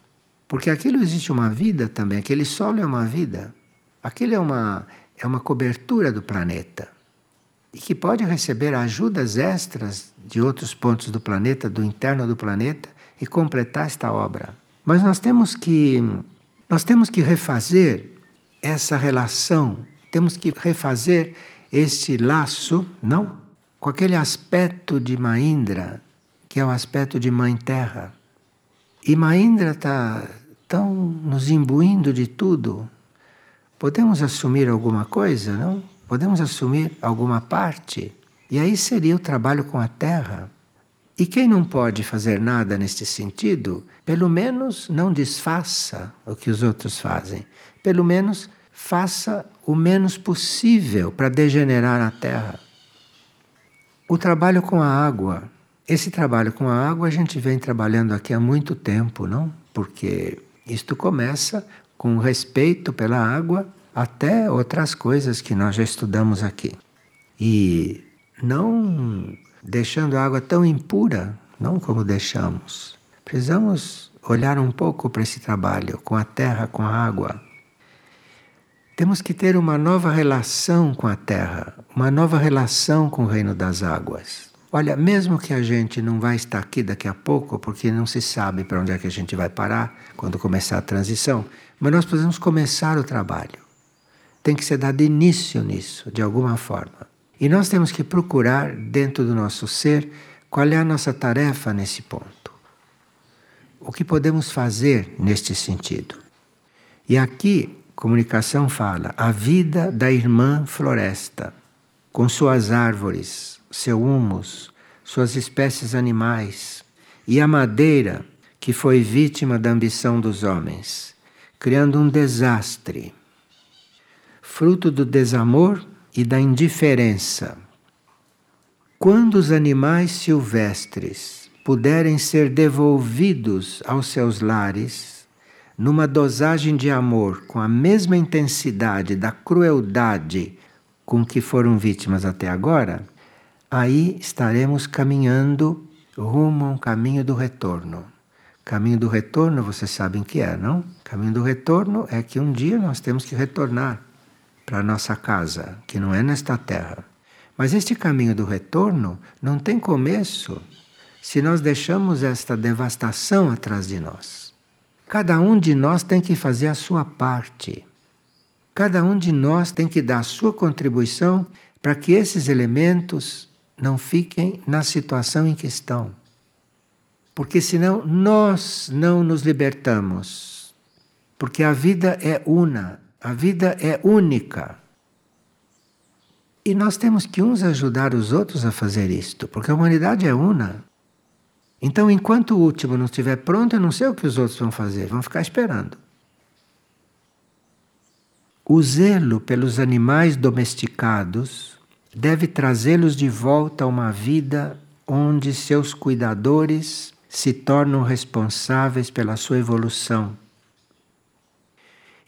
Porque aquilo existe uma vida também, aquele solo é uma vida. Aquilo é uma, é uma cobertura do planeta. E que pode receber ajudas extras de outros pontos do planeta, do interno do planeta, e completar esta obra. Mas nós temos que nós temos que refazer essa relação, temos que refazer esse laço, não? Com aquele aspecto de Maindra, que é o aspecto de Mãe Terra. E Maindra está tão nos imbuindo de tudo. Podemos assumir alguma coisa, não? podemos assumir alguma parte. E aí seria o trabalho com a terra. E quem não pode fazer nada neste sentido, pelo menos não desfaça o que os outros fazem. Pelo menos faça o menos possível para degenerar a terra. O trabalho com a água. Esse trabalho com a água a gente vem trabalhando aqui há muito tempo, não? Porque isto começa com respeito pela água até outras coisas que nós já estudamos aqui. E não deixando a água tão impura, não como deixamos. Precisamos olhar um pouco para esse trabalho com a terra, com a água. Temos que ter uma nova relação com a terra, uma nova relação com o reino das águas. Olha, mesmo que a gente não vai estar aqui daqui a pouco, porque não se sabe para onde é que a gente vai parar quando começar a transição, mas nós podemos começar o trabalho. Tem que ser dado início nisso, de alguma forma. E nós temos que procurar, dentro do nosso ser, qual é a nossa tarefa nesse ponto. O que podemos fazer neste sentido. E aqui, comunicação fala a vida da irmã floresta, com suas árvores, seu humus, suas espécies animais, e a madeira que foi vítima da ambição dos homens, criando um desastre, fruto do desamor e da indiferença. Quando os animais silvestres puderem ser devolvidos aos seus lares, numa dosagem de amor com a mesma intensidade da crueldade com que foram vítimas até agora, aí estaremos caminhando rumo a um caminho do retorno. Caminho do retorno, vocês sabem que é, não? Caminho do retorno é que um dia nós temos que retornar para a nossa casa, que não é nesta terra. Mas este caminho do retorno não tem começo se nós deixamos esta devastação atrás de nós. Cada um de nós tem que fazer a sua parte. Cada um de nós tem que dar a sua contribuição para que esses elementos não fiquem na situação em que estão. Porque senão nós não nos libertamos. Porque a vida é una, a vida é única. E nós temos que uns ajudar os outros a fazer isto, porque a humanidade é una. Então, enquanto o último não estiver pronto, eu não sei o que os outros vão fazer, vão ficar esperando. O zelo pelos animais domesticados deve trazê-los de volta a uma vida onde seus cuidadores se tornam responsáveis pela sua evolução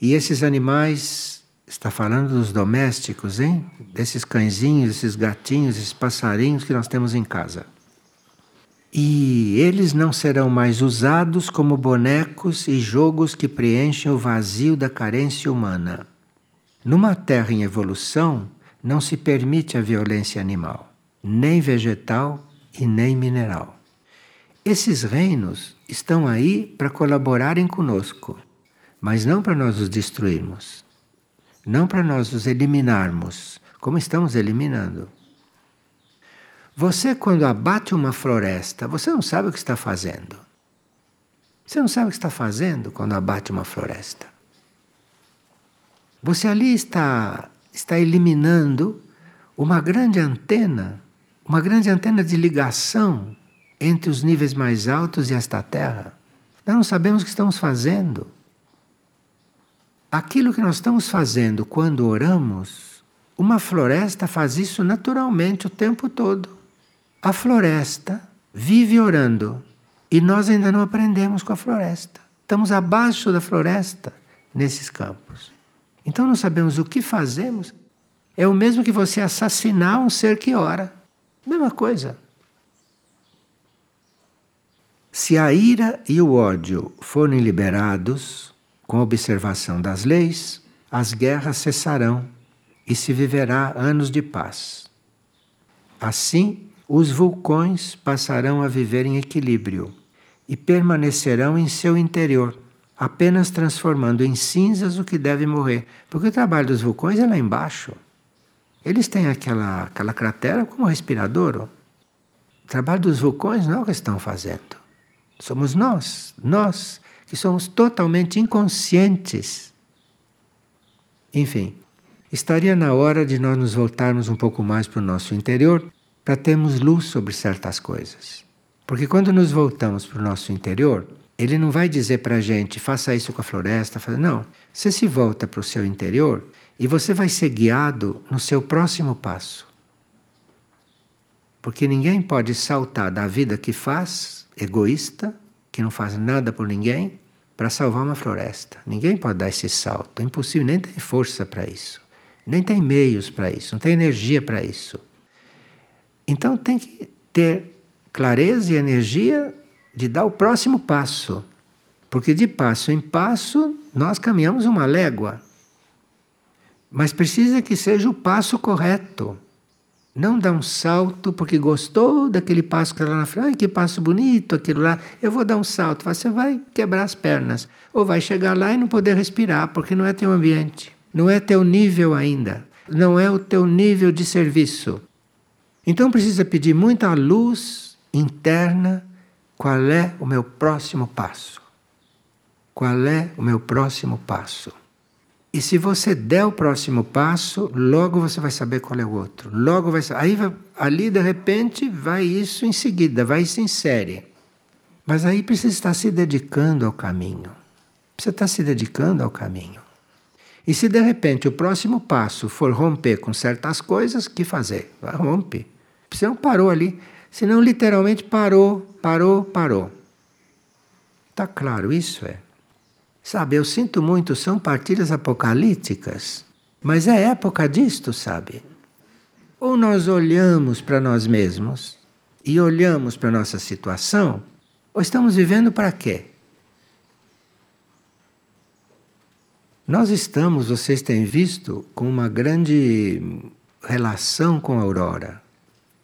e esses animais, está falando dos domésticos, hein? Desses cãezinhos, esses gatinhos, esses passarinhos que nós temos em casa. E eles não serão mais usados como bonecos e jogos que preenchem o vazio da carência humana. Numa terra em evolução, não se permite a violência animal, nem vegetal e nem mineral. Esses reinos estão aí para colaborarem conosco mas não para nós os destruirmos, não para nós os eliminarmos, como estamos eliminando. Você, quando abate uma floresta, você não sabe o que está fazendo. Você não sabe o que está fazendo quando abate uma floresta. Você ali está, está eliminando uma grande antena, uma grande antena de ligação entre os níveis mais altos e esta terra. Nós não sabemos o que estamos fazendo. Aquilo que nós estamos fazendo quando oramos, uma floresta faz isso naturalmente o tempo todo. A floresta vive orando e nós ainda não aprendemos com a floresta. Estamos abaixo da floresta nesses campos. Então não sabemos o que fazemos. É o mesmo que você assassinar um ser que ora. Mesma coisa. Se a ira e o ódio forem liberados, com observação das leis, as guerras cessarão e se viverá anos de paz. Assim, os vulcões passarão a viver em equilíbrio e permanecerão em seu interior, apenas transformando em cinzas o que deve morrer. Porque o trabalho dos vulcões é lá embaixo. Eles têm aquela, aquela cratera como respirador. O trabalho dos vulcões não é o que estão fazendo. Somos nós, nós que somos totalmente inconscientes. Enfim, estaria na hora de nós nos voltarmos um pouco mais para o nosso interior para termos luz sobre certas coisas. Porque quando nos voltamos para o nosso interior, ele não vai dizer para a gente, faça isso com a floresta. Não. Você se volta para o seu interior e você vai ser guiado no seu próximo passo. Porque ninguém pode saltar da vida que faz, egoísta, que não faz nada por ninguém, para salvar uma floresta. Ninguém pode dar esse salto. É impossível, nem tem força para isso. Nem tem meios para isso, não tem energia para isso. Então tem que ter clareza e energia de dar o próximo passo. Porque de passo em passo nós caminhamos uma légua. Mas precisa que seja o passo correto. Não dar um salto porque gostou daquele passo que está lá na frente. Que passo bonito aquilo lá. Eu vou dar um salto. Você vai quebrar as pernas. Ou vai chegar lá e não poder respirar porque não é teu ambiente. Não é teu nível ainda. Não é o teu nível de serviço. Então precisa pedir muita luz interna. Qual é o meu próximo passo? Qual é o meu próximo passo? E se você der o próximo passo, logo você vai saber qual é o outro. Logo vai aí ali de repente vai isso em seguida, vai isso em série. Mas aí precisa estar se dedicando ao caminho. Precisa estar se dedicando ao caminho. E se de repente o próximo passo for romper com certas coisas, que fazer? Vai rompe. Você não parou ali, senão literalmente parou, parou, parou. Está claro isso é? Sabe, eu sinto muito, são partilhas apocalípticas, mas é época disto, sabe? Ou nós olhamos para nós mesmos e olhamos para a nossa situação, ou estamos vivendo para quê? Nós estamos, vocês têm visto, com uma grande relação com a aurora.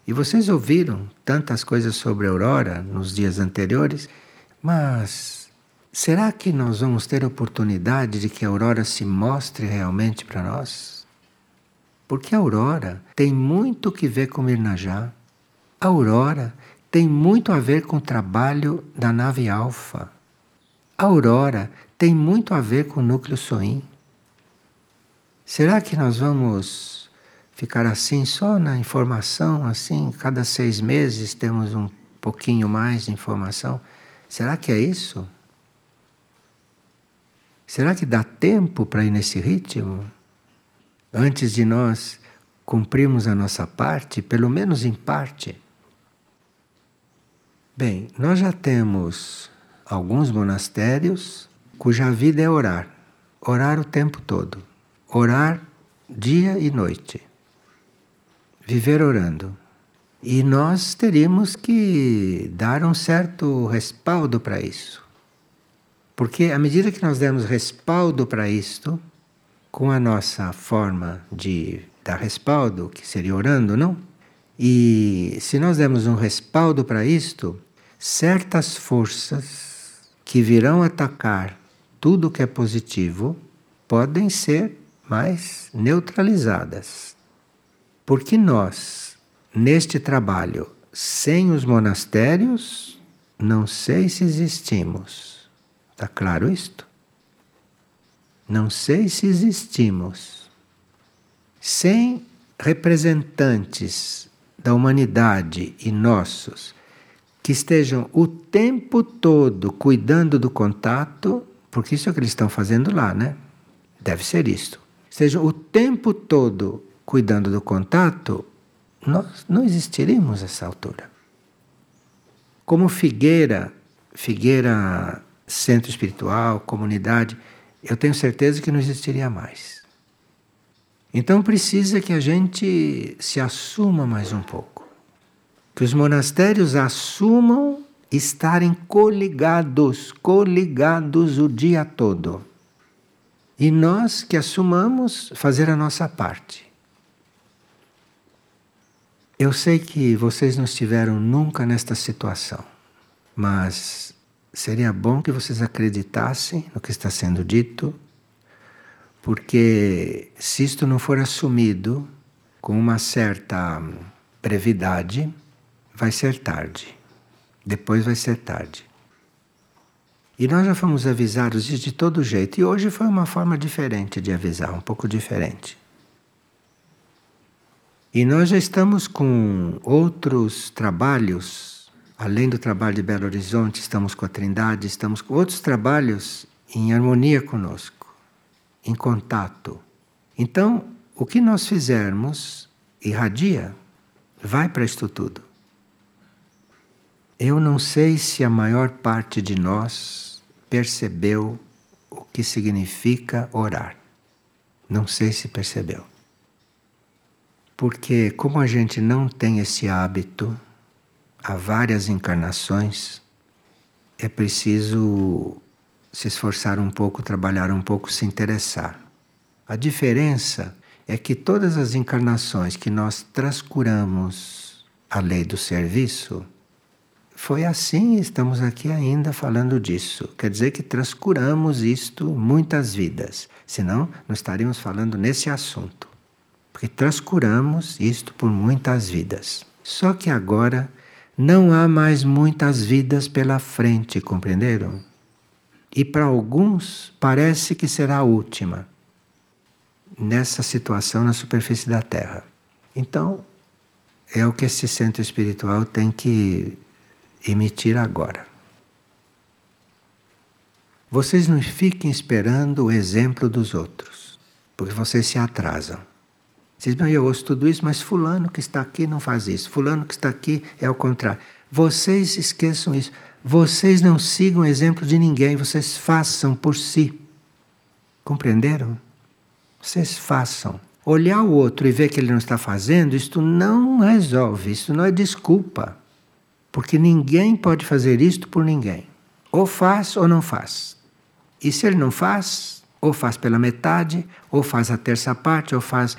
E vocês ouviram tantas coisas sobre a aurora nos dias anteriores, mas Será que nós vamos ter oportunidade de que a aurora se mostre realmente para nós? Porque a aurora tem muito que ver com Mirnajá. A aurora tem muito a ver com o trabalho da nave Alfa. A aurora tem muito a ver com o núcleo Soim. Será que nós vamos ficar assim só na informação, assim, cada seis meses temos um pouquinho mais de informação? Será que é isso? Será que dá tempo para ir nesse ritmo? Antes de nós cumprirmos a nossa parte, pelo menos em parte? Bem, nós já temos alguns monastérios cuja vida é orar. Orar o tempo todo. Orar dia e noite. Viver orando. E nós teríamos que dar um certo respaldo para isso. Porque à medida que nós demos respaldo para isto, com a nossa forma de dar respaldo, que seria orando, não? E se nós demos um respaldo para isto, certas forças que virão atacar tudo que é positivo podem ser mais neutralizadas. Porque nós, neste trabalho, sem os monastérios, não sei se existimos. Está claro isto? Não sei se existimos sem representantes da humanidade e nossos que estejam o tempo todo cuidando do contato, porque isso é o que eles estão fazendo lá, né? Deve ser isto. Estejam o tempo todo cuidando do contato, nós não existiríamos essa altura. Como figueira, figueira centro espiritual, comunidade, eu tenho certeza que não existiria mais. Então precisa que a gente se assuma mais um pouco. Que os monastérios assumam estarem coligados, coligados o dia todo. E nós que assumamos fazer a nossa parte. Eu sei que vocês não estiveram nunca nesta situação, mas seria bom que vocês acreditassem no que está sendo dito, porque se isto não for assumido com uma certa brevidade, vai ser tarde. Depois vai ser tarde. E nós já fomos avisados de todo jeito. E hoje foi uma forma diferente de avisar, um pouco diferente. E nós já estamos com outros trabalhos, além do trabalho de Belo Horizonte, estamos com a Trindade, estamos com outros trabalhos em harmonia conosco, em contato. Então, o que nós fizermos irradia, vai para isto tudo. Eu não sei se a maior parte de nós percebeu o que significa orar. Não sei se percebeu. Porque, como a gente não tem esse hábito há várias encarnações, é preciso se esforçar um pouco, trabalhar um pouco, se interessar. A diferença é que todas as encarnações que nós transcuramos a lei do serviço, foi assim estamos aqui ainda falando disso. Quer dizer que transcuramos isto muitas vidas, senão não estaríamos falando nesse assunto porque transcuramos isto por muitas vidas. Só que agora não há mais muitas vidas pela frente, compreenderam? E para alguns parece que será a última nessa situação na superfície da Terra. Então, é o que esse centro espiritual tem que emitir agora. Vocês não fiquem esperando o exemplo dos outros, porque vocês se atrasam. Vocês não, eu ouço tudo isso, mas fulano que está aqui não faz isso. Fulano que está aqui é o contrário. Vocês esqueçam isso. Vocês não sigam exemplo de ninguém, vocês façam por si. Compreenderam? Vocês façam. Olhar o outro e ver que ele não está fazendo, isto não resolve, isso não é desculpa. Porque ninguém pode fazer isto por ninguém. Ou faz ou não faz. E se ele não faz, ou faz pela metade, ou faz a terça parte, ou faz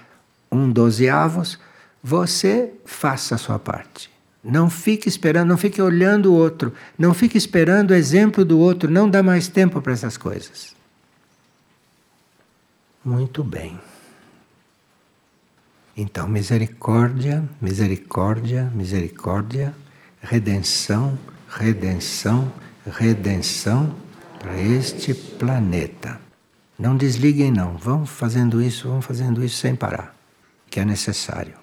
um dozeavos, você faça a sua parte. Não fique esperando, não fique olhando o outro, não fique esperando o exemplo do outro, não dá mais tempo para essas coisas. Muito bem. Então, misericórdia, misericórdia, misericórdia, redenção, redenção, redenção para este planeta. Não desliguem, não. Vão fazendo isso, vão fazendo isso sem parar que é necessário.